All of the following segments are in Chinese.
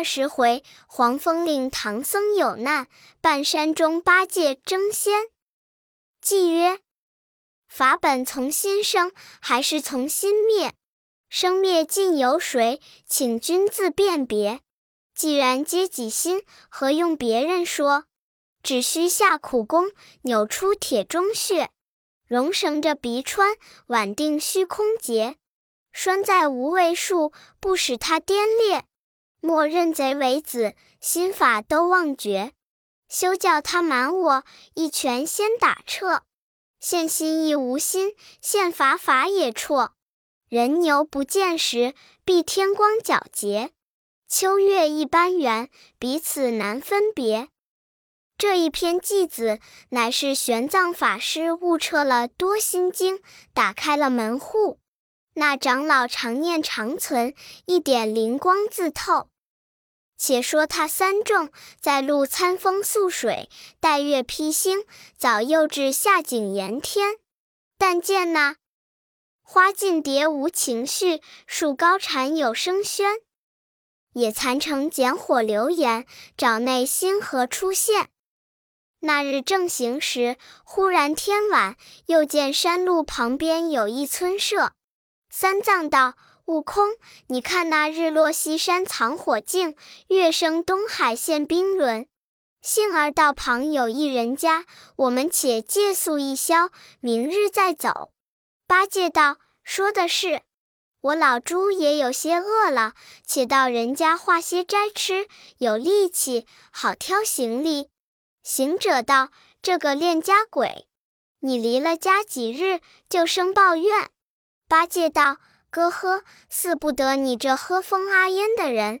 二十回，黄风岭唐僧有难，半山中八戒争先。偈曰：法本从心生，还是从心灭？生灭尽由谁？请君自辨别。既然皆己心，何用别人说？只需下苦功，扭出铁中穴，容绳着鼻穿，挽定虚空结。拴在无为树，不使它颠裂。莫认贼为子，心法都忘绝。休叫他瞒我，一拳先打彻。现心亦无心，现法法也辍。人牛不见时，必天光皎洁。秋月一般圆，彼此难分别。这一篇偈子，乃是玄奘法师悟彻了多心经，打开了门户。那长老常念长存，一点灵光自透。且说他三众在路餐风宿水，待月披星，早又至下井盐天。但见那花尽蝶无情绪，树高蝉有声喧。野蚕城剪火流言，沼内星河出现。那日正行时，忽然天晚，又见山路旁边有一村舍。三藏道：“悟空，你看那日落西山藏火镜，月升东海现冰轮。幸而道旁有一人家，我们且借宿一宵，明日再走。”八戒道：“说的是，我老猪也有些饿了，且到人家化些斋吃，有力气，好挑行李。”行者道：“这个恋家鬼，你离了家几日，就生抱怨。”八戒道：“哥呵，似不得你这喝风阿烟的人。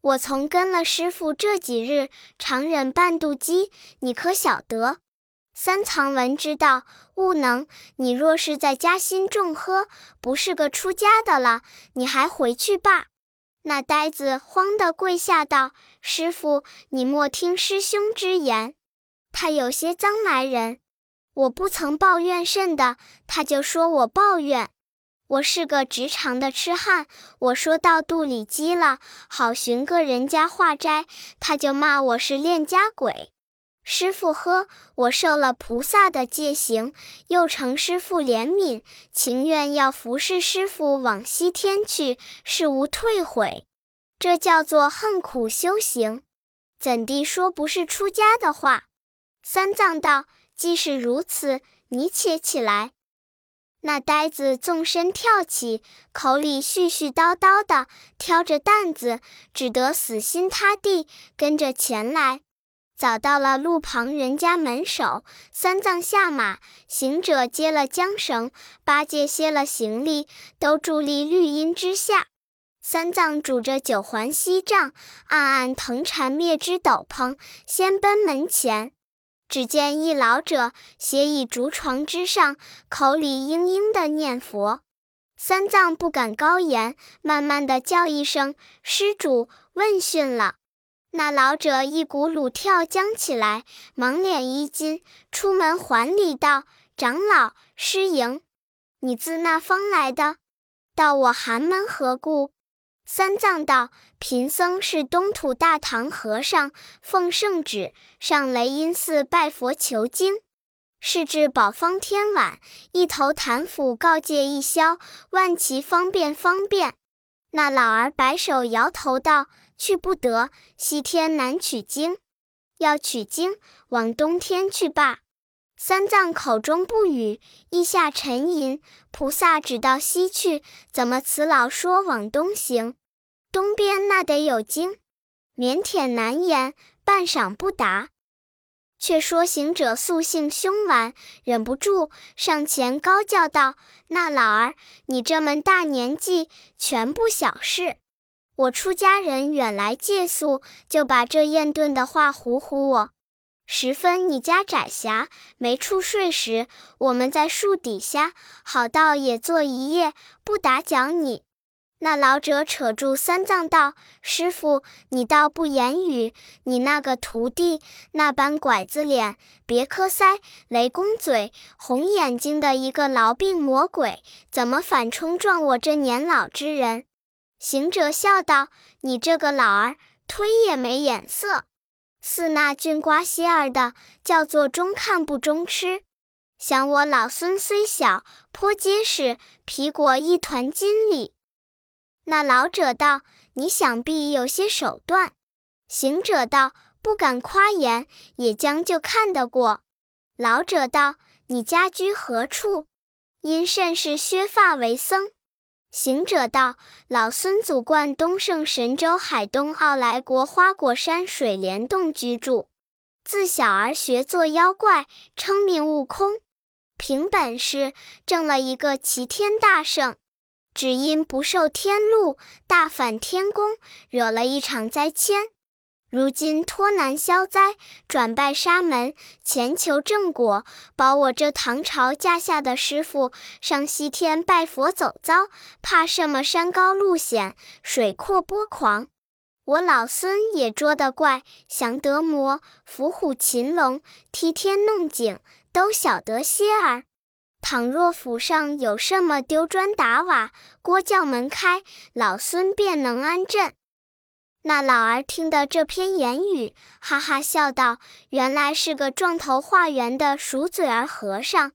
我从跟了师傅这几日，常忍半肚饥，你可晓得？”三藏闻之道：“悟能，你若是在家心重喝，不是个出家的了。你还回去罢。”那呆子慌得跪下道：“师傅，你莫听师兄之言，他有些脏来人。我不曾抱怨甚的，他就说我抱怨。”我是个直肠的痴汉，我说到肚里饥了，好寻个人家化斋，他就骂我是恋家鬼。师傅呵，我受了菩萨的戒行，又承师傅怜悯，情愿要服侍师傅往西天去，是无退悔。这叫做恨苦修行，怎地说不是出家的话？三藏道：既是如此，你且起来。那呆子纵身跳起，口里絮絮叨叨的挑着担子，只得死心塌地跟着前来。早到了路旁人家门首，三藏下马，行者接了缰绳，八戒歇了行李，都伫立绿荫之下。三藏拄着九环锡杖，暗暗腾缠灭之斗篷，先奔门前。只见一老者斜倚竹床之上，口里嘤嘤的念佛。三藏不敢高言，慢慢的叫一声：“施主，问讯了。”那老者一股鲁跳将起来，忙脸一惊，出门还礼道：“长老，失迎。你自那方来的？到我寒门何故？”三藏道：“贫僧是东土大唐和尚，奉圣旨上雷音寺拜佛求经。是至宝方天晚，一头坛斧告诫一宵，万祈方便方便。”那老儿摆手摇头道：“去不得，西天难取经。要取经，往东天去罢。”三藏口中不语，意下沉吟。菩萨只道西去，怎么此老说往东行？东边那得有经，腼腆难言，半晌不答。却说行者素性凶顽，忍不住上前高叫道：“那老儿，你这么大年纪，全不小事。我出家人远来借宿，就把这厌钝的话唬唬我。”十分，你家窄狭，没处睡时，我们在树底下，好到也坐一夜，不打搅你。那老者扯住三藏道：“师傅，你倒不言语，你那个徒弟那般拐子脸、别磕腮、雷公嘴、红眼睛的一个痨病魔鬼，怎么反冲撞我这年老之人？”行者笑道：“你这个老儿，推也没眼色。似那菌瓜歇儿的，叫做中看不中吃。想我老孙虽小，颇结实，皮裹一团金里。那老者道：“你想必有些手段。”行者道：“不敢夸言，也将就看得过。”老者道：“你家居何处？因甚是削发为僧？”行者道：“老孙祖贯东胜神州海东傲来国花果山水帘洞居住，自小儿学做妖怪，称名悟空。凭本事挣了一个齐天大圣，只因不受天禄，大反天宫，惹了一场灾迁。如今脱难消灾，转拜沙门，前求正果，保我这唐朝驾下的师傅上西天拜佛走遭，怕什么山高路险，水阔波狂。我老孙也捉得怪，降得魔，伏虎擒龙，踢天弄井，都晓得些儿。倘若府上有什么丢砖打瓦，锅叫门开，老孙便能安阵。那老儿听得这篇言语，哈哈笑道：“原来是个撞头化圆的鼠嘴儿和尚。”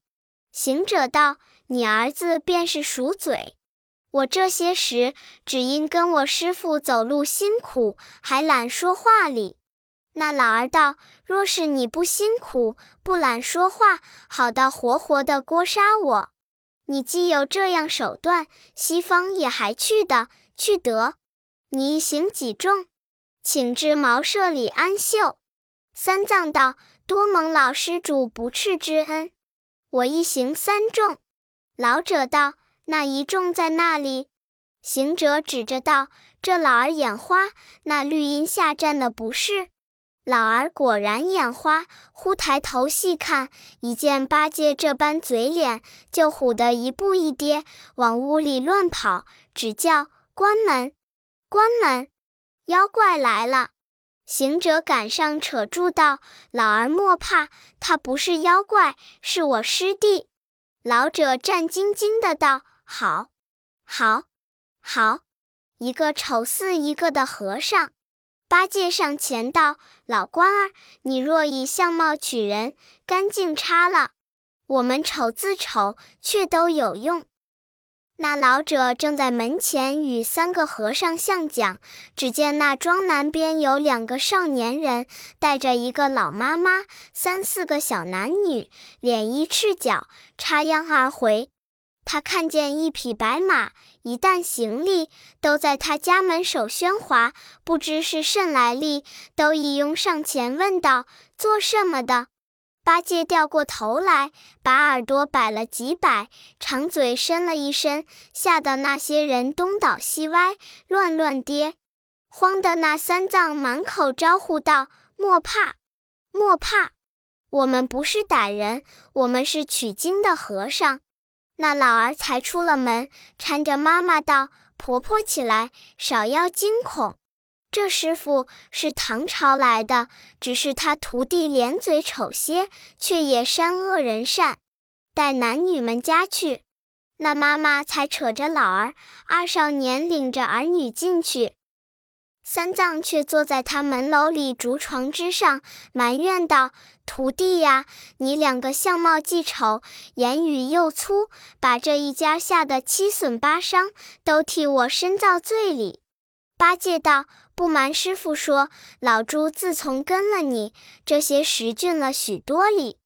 行者道：“你儿子便是鼠嘴。我这些时只因跟我师傅走路辛苦，还懒说话哩。”那老儿道：“若是你不辛苦，不懒说话，好到活活的锅杀我。你既有这样手段，西方也还去的，去得。”你一行几重？请至茅舍里安宿。三藏道：“多蒙老施主不斥之恩，我一行三众。”老者道：“那一众在那里？”行者指着道：“这老儿眼花，那绿荫下站的不是？”老儿果然眼花，忽抬头细看，一见八戒这般嘴脸，就唬得一步一跌，往屋里乱跑，只叫关门。关门！妖怪来了！行者赶上，扯住道：“老儿莫怕，他不是妖怪，是我师弟。”老者战兢兢的道：“好，好，好！一个丑似一个的和尚。”八戒上前道：“老官儿，你若以相貌取人，干净差了；我们丑自丑，却都有用。”那老者正在门前与三个和尚相讲，只见那庄南边有两个少年人，带着一个老妈妈，三四个小男女，脸衣赤脚，插秧而回。他看见一匹白马，一担行李，都在他家门首喧哗，不知是甚来历，都一拥上前问道：“做什么的？”八戒掉过头来，把耳朵摆了几摆，长嘴伸了一伸，吓得那些人东倒西歪，乱乱跌。慌得那三藏满口招呼道：“莫怕，莫怕，我们不是歹人，我们是取经的和尚。”那老儿才出了门，搀着妈妈道：“婆婆起来，少要惊恐。”这师傅是唐朝来的，只是他徒弟脸嘴丑些，却也善恶人善，带男女们家去。那妈妈才扯着老儿，二少年领着儿女进去。三藏却坐在他门楼里竹床之上，埋怨道：“徒弟呀，你两个相貌既丑，言语又粗，把这一家吓得七损八伤，都替我深造罪里。”八戒道。不瞒师傅说，老猪自从跟了你这些时，俊了许多里。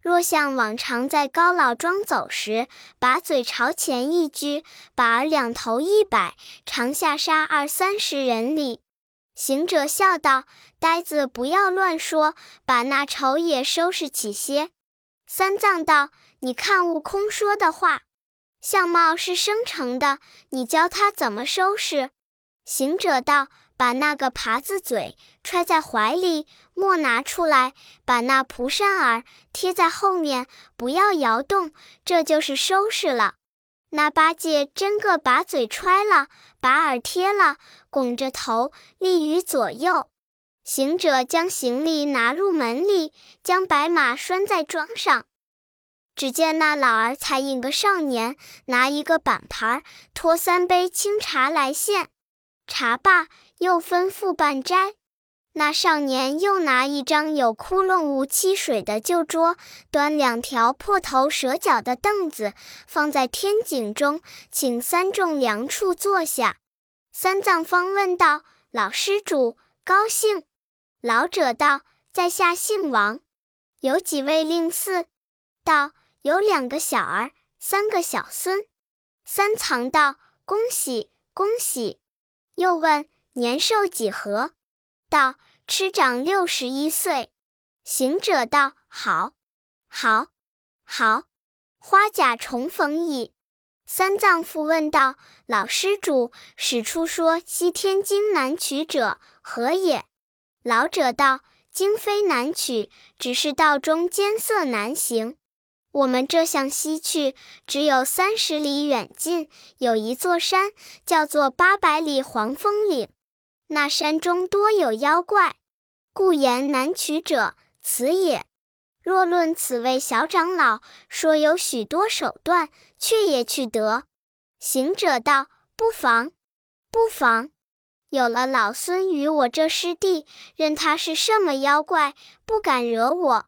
若像往常在高老庄走时，把嘴朝前一撅，把两头一摆，长下杀二三十人里。行者笑道：“呆子，不要乱说，把那丑也收拾起些。”三藏道：“你看悟空说的话，相貌是生成的，你教他怎么收拾？”行者道。把那个耙子嘴揣在怀里，莫拿出来；把那蒲扇儿贴在后面，不要摇动，这就是收拾了。那八戒真个把嘴揣了，把耳贴了，拱着头立于左右。行者将行李拿入门里，将白马拴在桩上。只见那老儿才引个少年，拿一个板盘，托三杯清茶来献。茶罢。又吩咐办斋。那少年又拿一张有窟窿无漆水的旧桌，端两条破头折脚的凳子，放在天井中，请三众良处坐下。三藏方问道：“老施主，高兴？”老者道：“在下姓王，有几位令嗣？”道：“有两个小儿，三个小孙。”三藏道：“恭喜，恭喜！”又问：“年寿几何？”道：“吃长六十一岁。”行者道：“好，好，好，花甲重逢矣。”三藏复问道：“老施主，使出说西天经难取者何也？”老者道：“经非难取，只是道中艰涩难行。我们这向西去，只有三十里远近，有一座山，叫做八百里黄风岭。那山中多有妖怪，故言难取者，此也。若论此位小长老，说有许多手段。”却也去得。行者道：“不妨，不妨。有了老孙与我这师弟，任他是什么妖怪，不敢惹我。”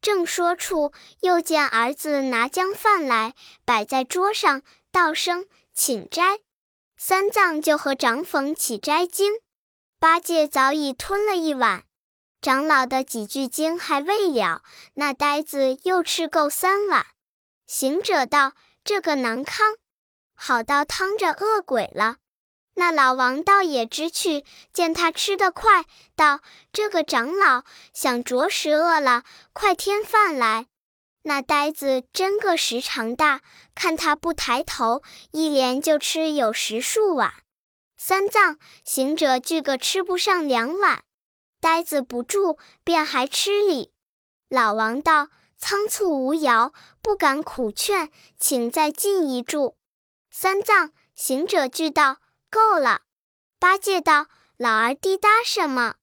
正说处，又见儿子拿将饭来，摆在桌上，道声：“请斋。”三藏就和长讽起斋经。八戒早已吞了一碗，长老的几句经还未了，那呆子又吃够三碗。行者道：“这个难康，好到汤着饿鬼了。”那老王倒也知趣，见他吃得快，道：“这个长老想着实饿了，快添饭来。”那呆子真个时长大，看他不抬头，一连就吃有十数碗。三藏、行者俱个吃不上两碗，呆子不住，便还吃哩。老王道。仓促无肴，不敢苦劝，请再进一箸。三藏、行者俱道：“够了。”八戒道：“老儿滴答什么？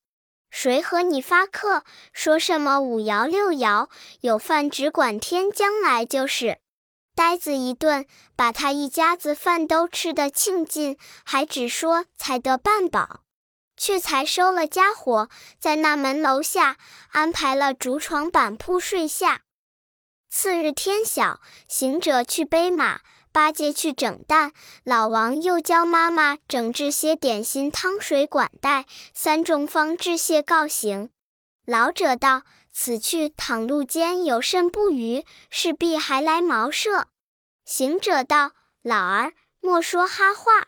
谁和你发客？说什么五摇六摇？有饭只管添将来就是。”呆子一顿，把他一家子饭都吃得尽尽，还只说才得半饱。却才收了家伙，在那门楼下安排了竹床板铺睡下。次日天晓，行者去背马，八戒去整蛋，老王又教妈妈整治些点心汤水管待，三众方致谢告行。老者道：“此去倘路间有甚不虞，势必还来茅舍。”行者道：“老儿莫说哈话，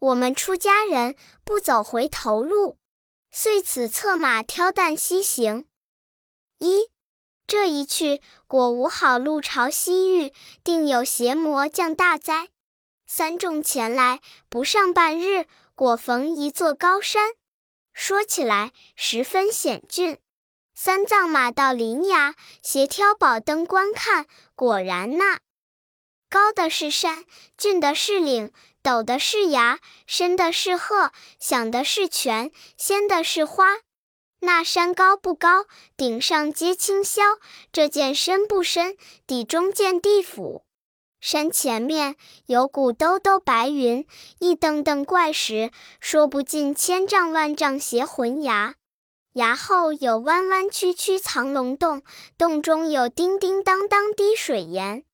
我们出家人不走回头路。”遂此策马挑担西行。一。这一去，果无好路朝西域，定有邪魔降大灾。三众前来，不上半日，果逢一座高山。说起来，十分险峻。三藏马到临崖，斜挑宝灯观看，果然那高的是山，峻的是岭，陡的是崖，深的是壑，响的是泉，鲜的是花。那山高不高，顶上接青霄；这涧深不深，底中见地府。山前面有股兜兜白云，一蹬蹬怪石，说不尽千丈万丈邪魂崖。崖后有弯弯曲曲藏龙洞，洞中有叮叮当当滴水岩。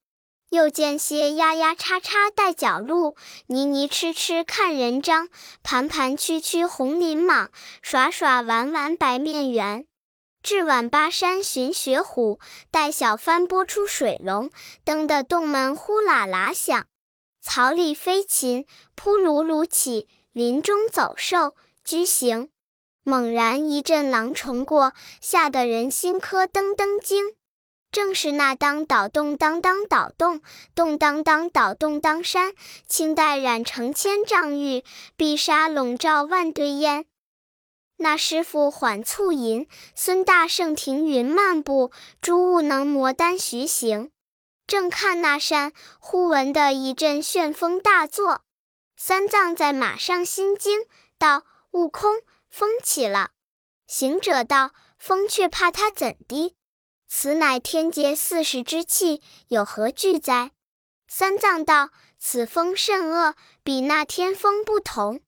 又见些丫丫叉叉带脚鹿，泥泥痴痴看人张，盘盘曲曲红鳞蟒，耍耍玩玩白面猿。至晚巴山寻雪虎，待小翻拨出水龙，蹬得洞门呼啦啦响。草里飞禽扑噜噜起，林中走兽居行。猛然一阵狼虫过，吓得人心磕噔噔惊。正是那当倒动当当倒动，动当当倒动当山，青黛染成千丈玉，碧纱笼罩万堆烟。那师傅缓促吟，孙大圣停云漫步，诸悟能摩丹徐行。正看那山，忽闻得一阵旋风大作。三藏在马上心惊，道：“悟空，风起了。”行者道：“风却怕他怎的？”此乃天劫四时之气，有何惧哉？三藏道：“此风甚恶，比那天风不同。”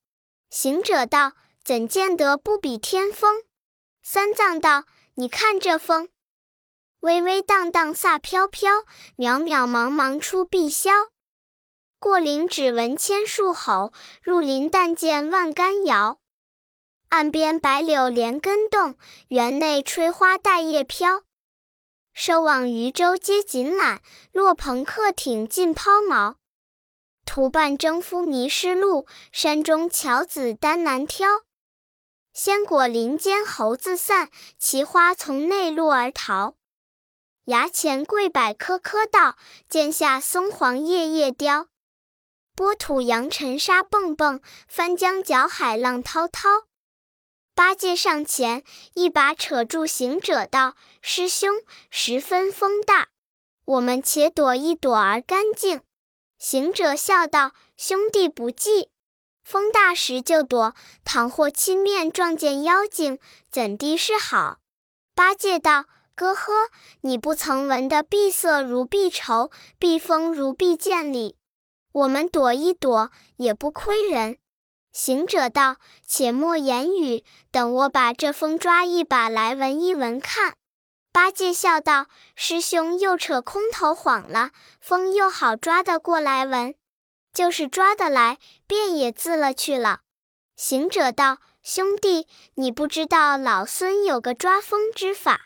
行者道：“怎见得不比天风？”三藏道：“你看这风，微微荡荡飒飘飘，渺渺茫茫出碧霄。过林只闻千树吼，入林但见万竿摇。岸边白柳连根动，园内吹花带叶飘。收网渔舟皆锦缆，落篷客艇尽抛锚。途伴征夫迷失路，山中樵子单难挑。”鲜果林间猴子散，奇花从内路而逃。崖前桂柏棵棵倒，涧下松黄叶叶凋。波土扬尘沙蹦蹦，翻江搅海浪滔滔。八戒上前一把扯住行者道：“师兄，十分风大，我们且躲一躲而干净。”行者笑道：“兄弟不计。”风大时就躲，倘或亲面撞见妖精，怎地是好？八戒道：“哥呵，你不曾闻得碧色如碧绸，碧风如碧剑里？我们躲一躲也不亏人。”行者道：“且莫言语，等我把这风抓一把来闻一闻看。”八戒笑道：“师兄又扯空头谎了，风又好抓得过来闻。”就是抓得来，便也自了去了。行者道：“兄弟，你不知道老孙有个抓风之法，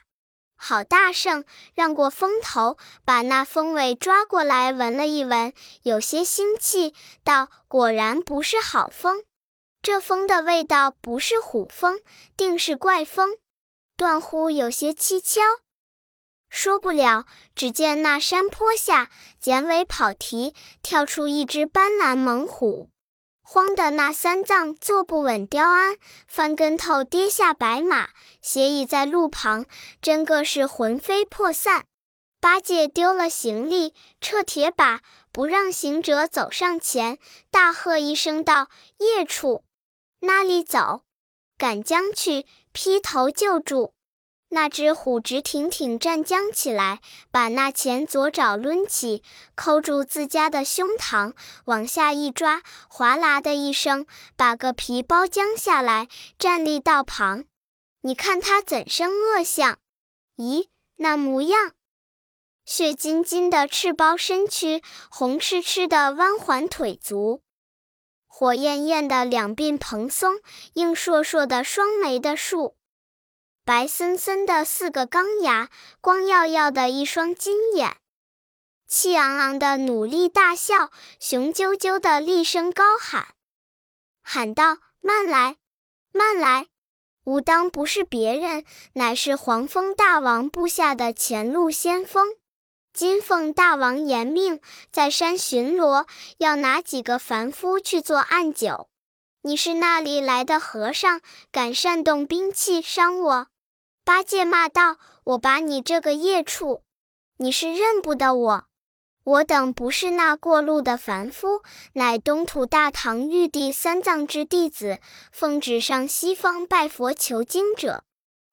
好大圣，让过风头，把那风尾抓过来闻了一闻，有些腥气，道果然不是好风。这风的味道不是虎风，定是怪风，断乎有些蹊跷。”说不了，只见那山坡下，剪尾跑蹄，跳出一只斑斓猛虎，慌得那三藏坐不稳雕鞍，翻跟头跌下白马，斜倚在路旁，真个是魂飞魄散。八戒丢了行李，撤铁把，不让行者走上前，大喝一声道：“孽畜，那里走？赶将去，劈头就住！”那只虎直挺挺站僵起来，把那前左爪抡起，扣住自家的胸膛，往下一抓，哗啦的一声，把个皮包将下来，站立道旁。你看他怎生恶相？咦，那模样，血津津的赤包身躯，红赤赤的弯环腿足，火焰焰的两鬓蓬松，硬硕硕的双眉的竖。白森森的四个钢牙，光耀耀的一双金眼，气昂昂的努力大笑，雄赳赳的厉声高喊，喊道：“慢来，慢来！吾当不是别人，乃是黄风大王部下的前路先锋。今奉大王严命，在山巡逻，要拿几个凡夫去做暗酒。你是那里来的和尚，敢擅动兵器伤我？”八戒骂道：“我把你这个孽畜，你是认不得我？我等不是那过路的凡夫，乃东土大唐玉帝三藏之弟子，奉旨上西方拜佛求经者。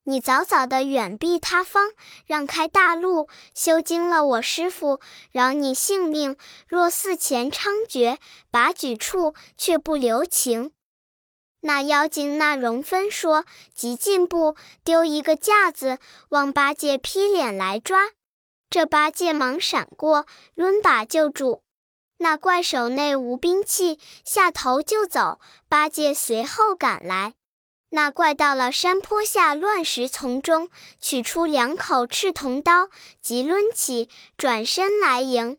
你早早的远避他方，让开大路，修经了我师傅，饶你性命。若寺前猖獗，拔举处，却不留情。”那妖精那容分说，急进步，丢一个架子，望八戒劈脸来抓。这八戒忙闪过，抡把就住。那怪手内无兵器，下头就走。八戒随后赶来。那怪到了山坡下乱石丛中，取出两口赤铜刀，即抡起，转身来迎。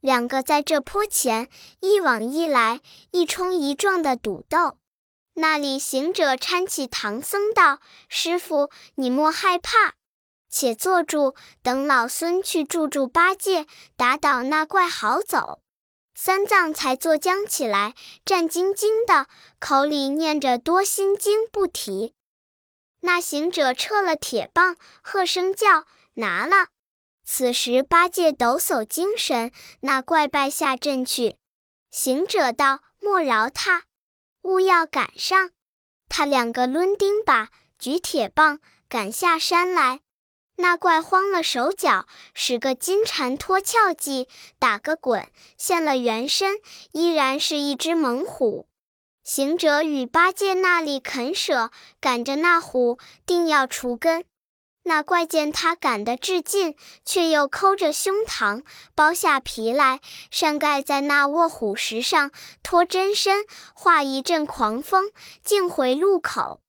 两个在这坡前一往一来，一冲一撞的赌斗。那里行者搀起唐僧道：“师傅，你莫害怕，且坐住，等老孙去助助八戒，打倒那怪，好走。”三藏才坐僵起来，战兢兢的，口里念着多心经不提。那行者撤了铁棒，喝声叫：“拿了！”此时八戒抖擞精神，那怪败下阵去。行者道：“莫饶他。”勿要赶上，他两个抡钉耙，举铁棒赶下山来。那怪慌了手脚，使个金蝉脱壳计，打个滚，现了原身，依然是一只猛虎。行者与八戒那里肯舍，赶着那虎，定要除根。那怪见他赶得至近，却又抠着胸膛，剥下皮来，扇盖在那卧虎石上，脱真身，化一阵狂风，径回路口。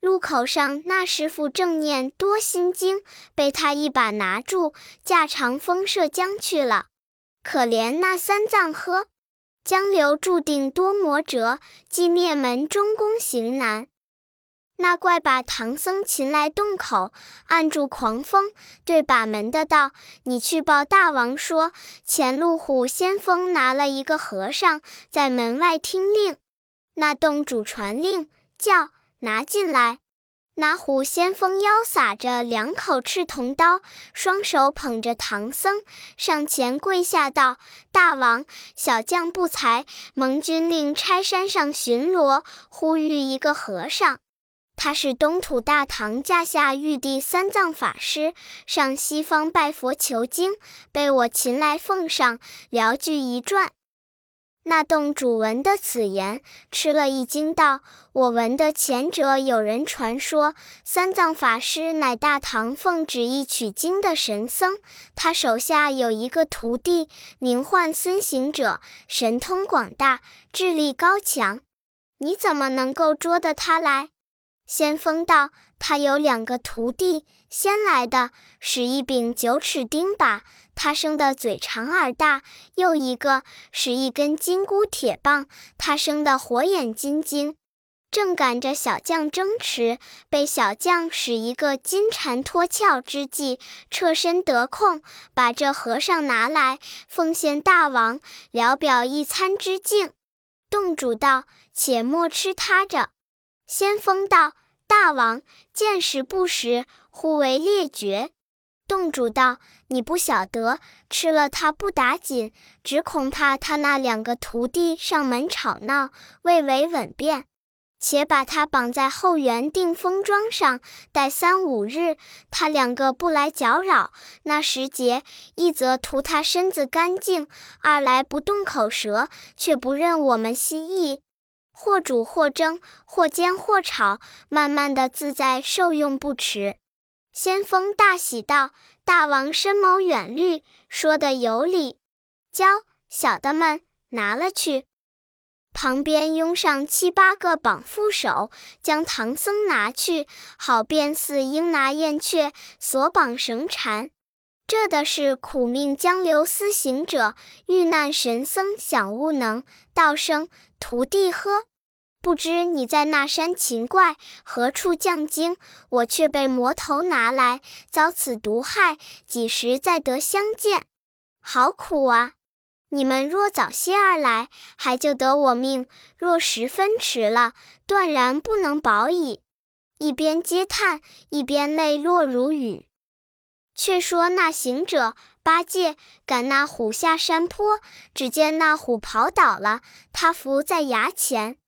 路口上，那师傅正念多心经，被他一把拿住，驾长风射将去了。可怜那三藏呵，江流注定多魔折，寂灭门中宫行难。那怪把唐僧擒来洞口，按住狂风，对把门的道：“你去报大王说，前路虎先锋拿了一个和尚，在门外听令。那洞主传令，叫拿进来。”那虎先锋腰撒着两口赤铜刀，双手捧着唐僧，上前跪下道：“大王，小将不才，蒙军令差山上巡逻，呼吁一个和尚。”他是东土大唐驾下玉帝三藏法师，上西方拜佛求经，被我擒来奉上，聊具一传。那洞主闻得此言，吃了一惊，道：“我闻得前者有人传说，三藏法师乃大唐奉旨意取经的神僧，他手下有一个徒弟，名唤孙行者，神通广大，智力高强。你怎么能够捉得他来？”先锋道：“他有两个徒弟，先来的使一柄九齿钉耙，他生的嘴长耳大；又一个使一根金箍铁棒，他生的火眼金睛。正赶着小将争持，被小将使一个金蝉脱壳之计，侧身得空，把这和尚拿来，奉献大王，聊表一餐之敬。”洞主道：“且莫吃他着。”先锋道：“大王，见识不识，互为列绝。”洞主道：“你不晓得，吃了他不打紧，只恐怕他那两个徒弟上门吵闹，未为稳便。且把他绑在后园定风桩上，待三五日，他两个不来搅扰，那时节，一则图他身子干净，二来不动口舌，却不认我们心意。”或煮或蒸，或煎或炒，慢慢的自在受用不迟。先锋大喜道：“大王深谋远虑，说的有理。教小的们拿了去。”旁边拥上七八个绑缚手，将唐僧拿去，好便似鹰拿燕雀，锁绑绳缠。这的是苦命江流司行者，遇难神僧想悟能，道生徒弟呵。不知你在那山秦怪何处降经，我却被魔头拿来，遭此毒害，几时再得相见？好苦啊！你们若早些而来，还救得我命；若十分迟了，断然不能保矣。一边嗟叹，一边泪落如雨。却说那行者八戒赶那虎下山坡，只见那虎跑倒了，他伏在崖前。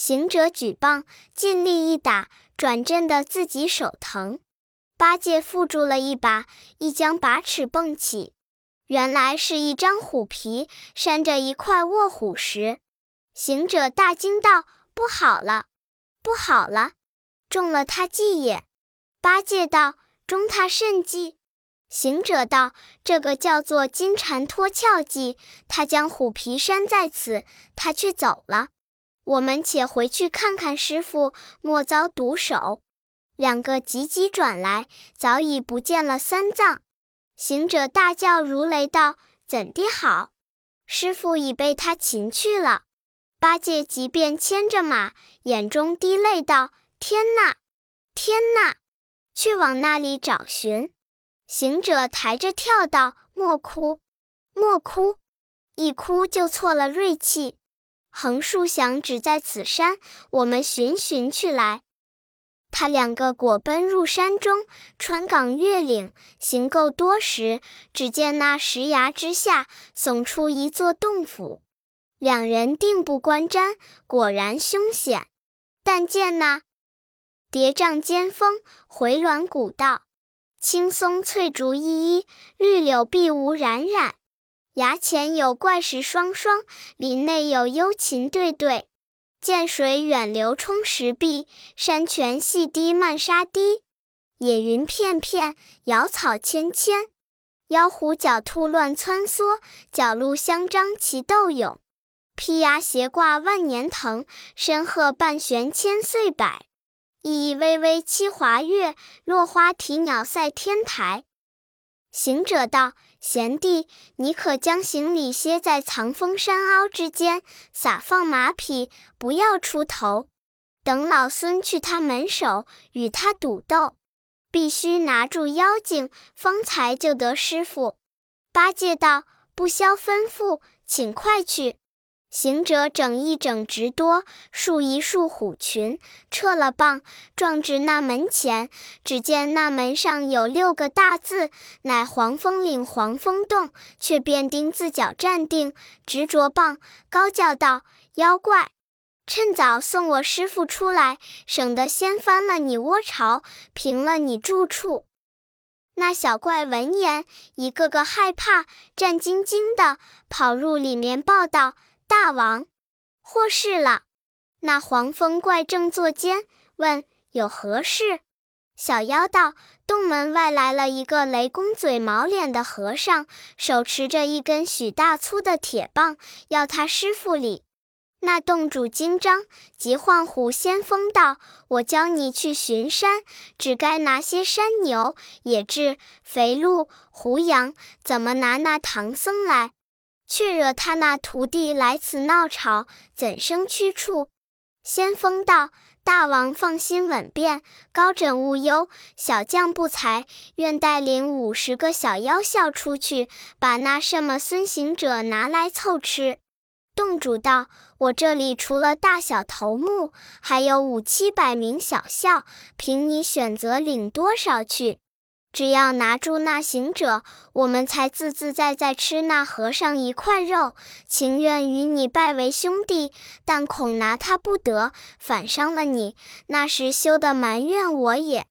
行者举棒，尽力一打，转震的自己手疼。八戒缚住了一把，一将把尺蹦起，原来是一张虎皮扇着一块卧虎石。行者大惊道：“不好了，不好了，中了他计也！”八戒道：“中他甚计？”行者道：“这个叫做金蝉脱壳计。他将虎皮扇在此，他却走了。”我们且回去看看师傅，莫遭毒手。两个急急转来，早已不见了三藏。行者大叫如雷道：“怎地好？师傅已被他擒去了。”八戒即便牵着马，眼中滴泪道：“天哪，天哪！去往那里找寻。”行者抬着跳道：“莫哭，莫哭，一哭就错了锐气。”横竖响只在此山，我们寻寻去来。他两个果奔入山中，穿岗越岭，行够多时，只见那石崖之下耸出一座洞府。两人定步观瞻，果然凶险。但见那叠嶂尖峰，回峦古道，青松翠竹依依，绿柳碧梧冉冉。崖前有怪石双双，林内有幽禽对对。涧水远流冲石壁，山泉细滴漫沙堤。野云片片，瑶草芊芊。妖狐狡兔乱窜梭，角鹿相张齐斗勇。披牙斜挂万年藤，身鹤半悬千岁柏。意意微微七华月，落花啼鸟赛天台。行者道：“贤弟，你可将行李歇在藏风山凹之间，撒放马匹，不要出头。等老孙去他门首，与他赌斗。”必须拿住妖精，方才救得师傅。八戒道：“不消吩咐，请快去。”行者整一整直多，束一束虎群，撤了棒，撞至那门前。只见那门上有六个大字，乃“黄风岭黄风洞”，却便钉字脚站定，执着棒，高叫道：“妖怪！”趁早送我师傅出来，省得掀翻了你窝巢，平了你住处。那小怪闻言，一个个害怕，战兢兢的跑入里面报道：“大王，祸事了！”那黄风怪正坐监，问有何事。小妖道：“洞门外来了一个雷公嘴、毛脸的和尚，手持着一根许大粗的铁棒，要他师傅礼。”那洞主惊张，急唤虎先锋道：“我教你去巡山，只该拿些山牛、野雉、肥鹿、胡羊，怎么拿那唐僧来？却惹他那徒弟来此闹吵，怎生驱处？”先锋道：“大王放心稳便，高枕无忧。小将不才，愿带领五十个小妖笑出去，把那什么孙行者拿来凑吃。”洞主道：“我这里除了大小头目，还有五七百名小校，凭你选择领多少去。只要拿住那行者，我们才自自在在吃那和尚一块肉，情愿与你拜为兄弟。但恐拿他不得，反伤了你，那时休得埋怨我也。”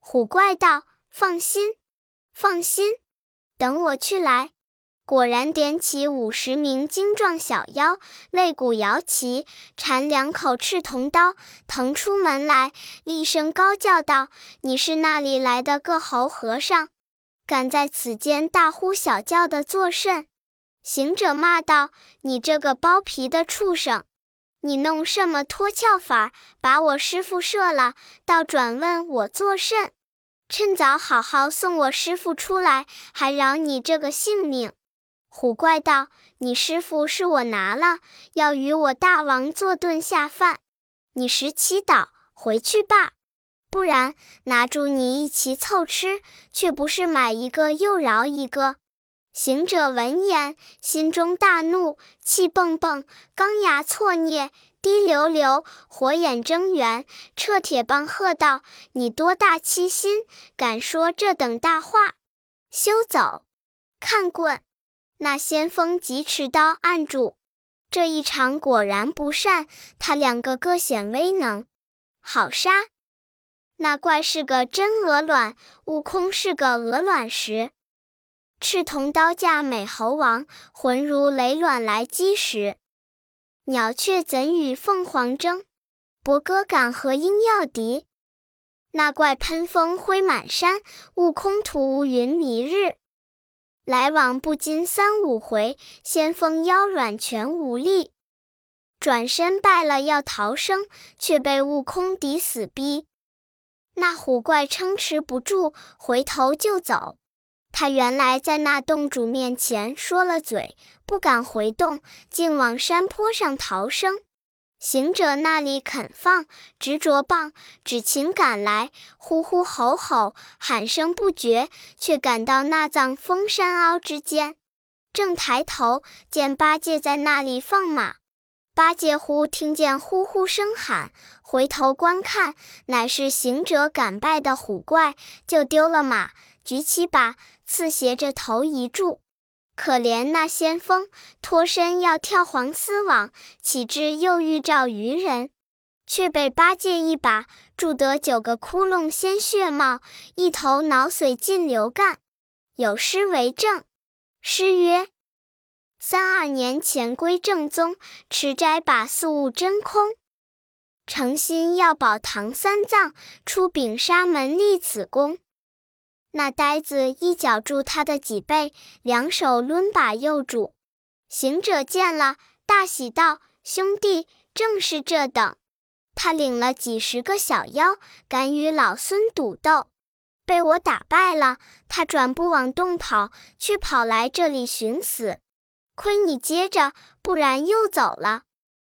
虎怪道：“放心，放心，等我去来。”果然点起五十名精壮小妖，擂鼓摇旗，缠两口赤铜刀，腾出门来，厉声高叫道：“你是那里来的个猴和尚？敢在此间大呼小叫的作甚？”行者骂道：“你这个剥皮的畜生，你弄什么脱壳法，把我师傅射了，倒转问我作甚？趁早好好送我师傅出来，还饶你这个性命。”虎怪道：“你师傅是我拿了，要与我大王做顿下饭。你时祈祷回去吧，不然拿住你一起凑吃，却不是买一个又饶一个。”行者闻言，心中大怒，气蹦蹦，钢牙错啮，滴溜溜，火眼睁圆，掣铁棒喝道：“你多大欺心，敢说这等大话？休走，看棍！”那先锋急持刀按住，这一场果然不善。他两个各显威能，好杀！那怪是个真鹅卵，悟空是个鹅卵石。赤铜刀架美猴王，浑如雷卵来击石。鸟雀怎与凤凰争？伯歌敢和鹰要敌？那怪喷风挥满山，悟空吐云迷日。来往不禁三五回，先锋腰软全无力，转身败了要逃生，却被悟空抵死逼。那虎怪撑持不住，回头就走。他原来在那洞主面前说了嘴，不敢回洞，竟往山坡上逃生。行者那里肯放，执着棒，只情赶来，呼呼吼吼，喊声不绝，却赶到那藏峰山凹之间。正抬头见八戒在那里放马，八戒忽听见呼呼声喊，回头观看，乃是行者赶拜的虎怪，就丢了马，举起把刺斜着头一住。可怜那先锋脱身要跳黄丝网，岂知又遇着愚人，却被八戒一把住得九个窟窿鲜血冒，一头脑髓尽流干。有诗为证：诗曰：三二年前归正宗，持斋把素物真空，诚心要保唐三藏，出柄沙门立此功。那呆子一脚住他的脊背，两手抡把右拄。行者见了，大喜道：“兄弟，正是这等。他领了几十个小妖，敢与老孙赌斗，被我打败了。他转不往洞跑，却跑来这里寻死。亏你接着，不然又走了。”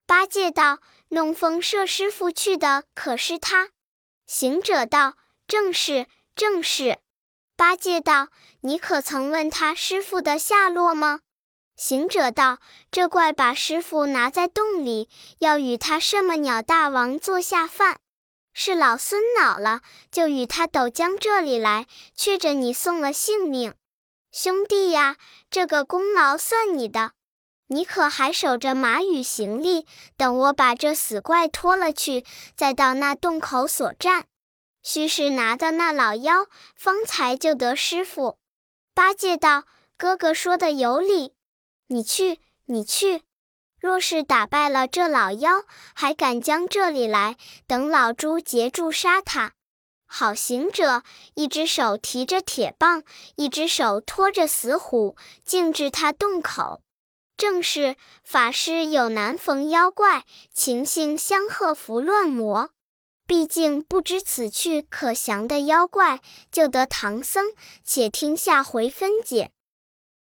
八戒道：“弄风射师傅去的可是他？”行者道：“正是，正是。”八戒道：“你可曾问他师傅的下落吗？”行者道：“这怪把师傅拿在洞里，要与他什么鸟大王做下饭。是老孙恼了，就与他斗将这里来，却着你送了性命。兄弟呀，这个功劳算你的。你可还守着马与行李，等我把这死怪拖了去，再到那洞口所战。须是拿到那老妖，方才就得师傅。”八戒道：“哥哥说的有理。”你去，你去。若是打败了这老妖，还敢将这里来，等老猪截住杀他。好行者，一只手提着铁棒，一只手托着死虎，径至他洞口。正是法师有难逢妖怪，情性相和服乱魔。毕竟不知此去可降的妖怪，就得唐僧。且听下回分解。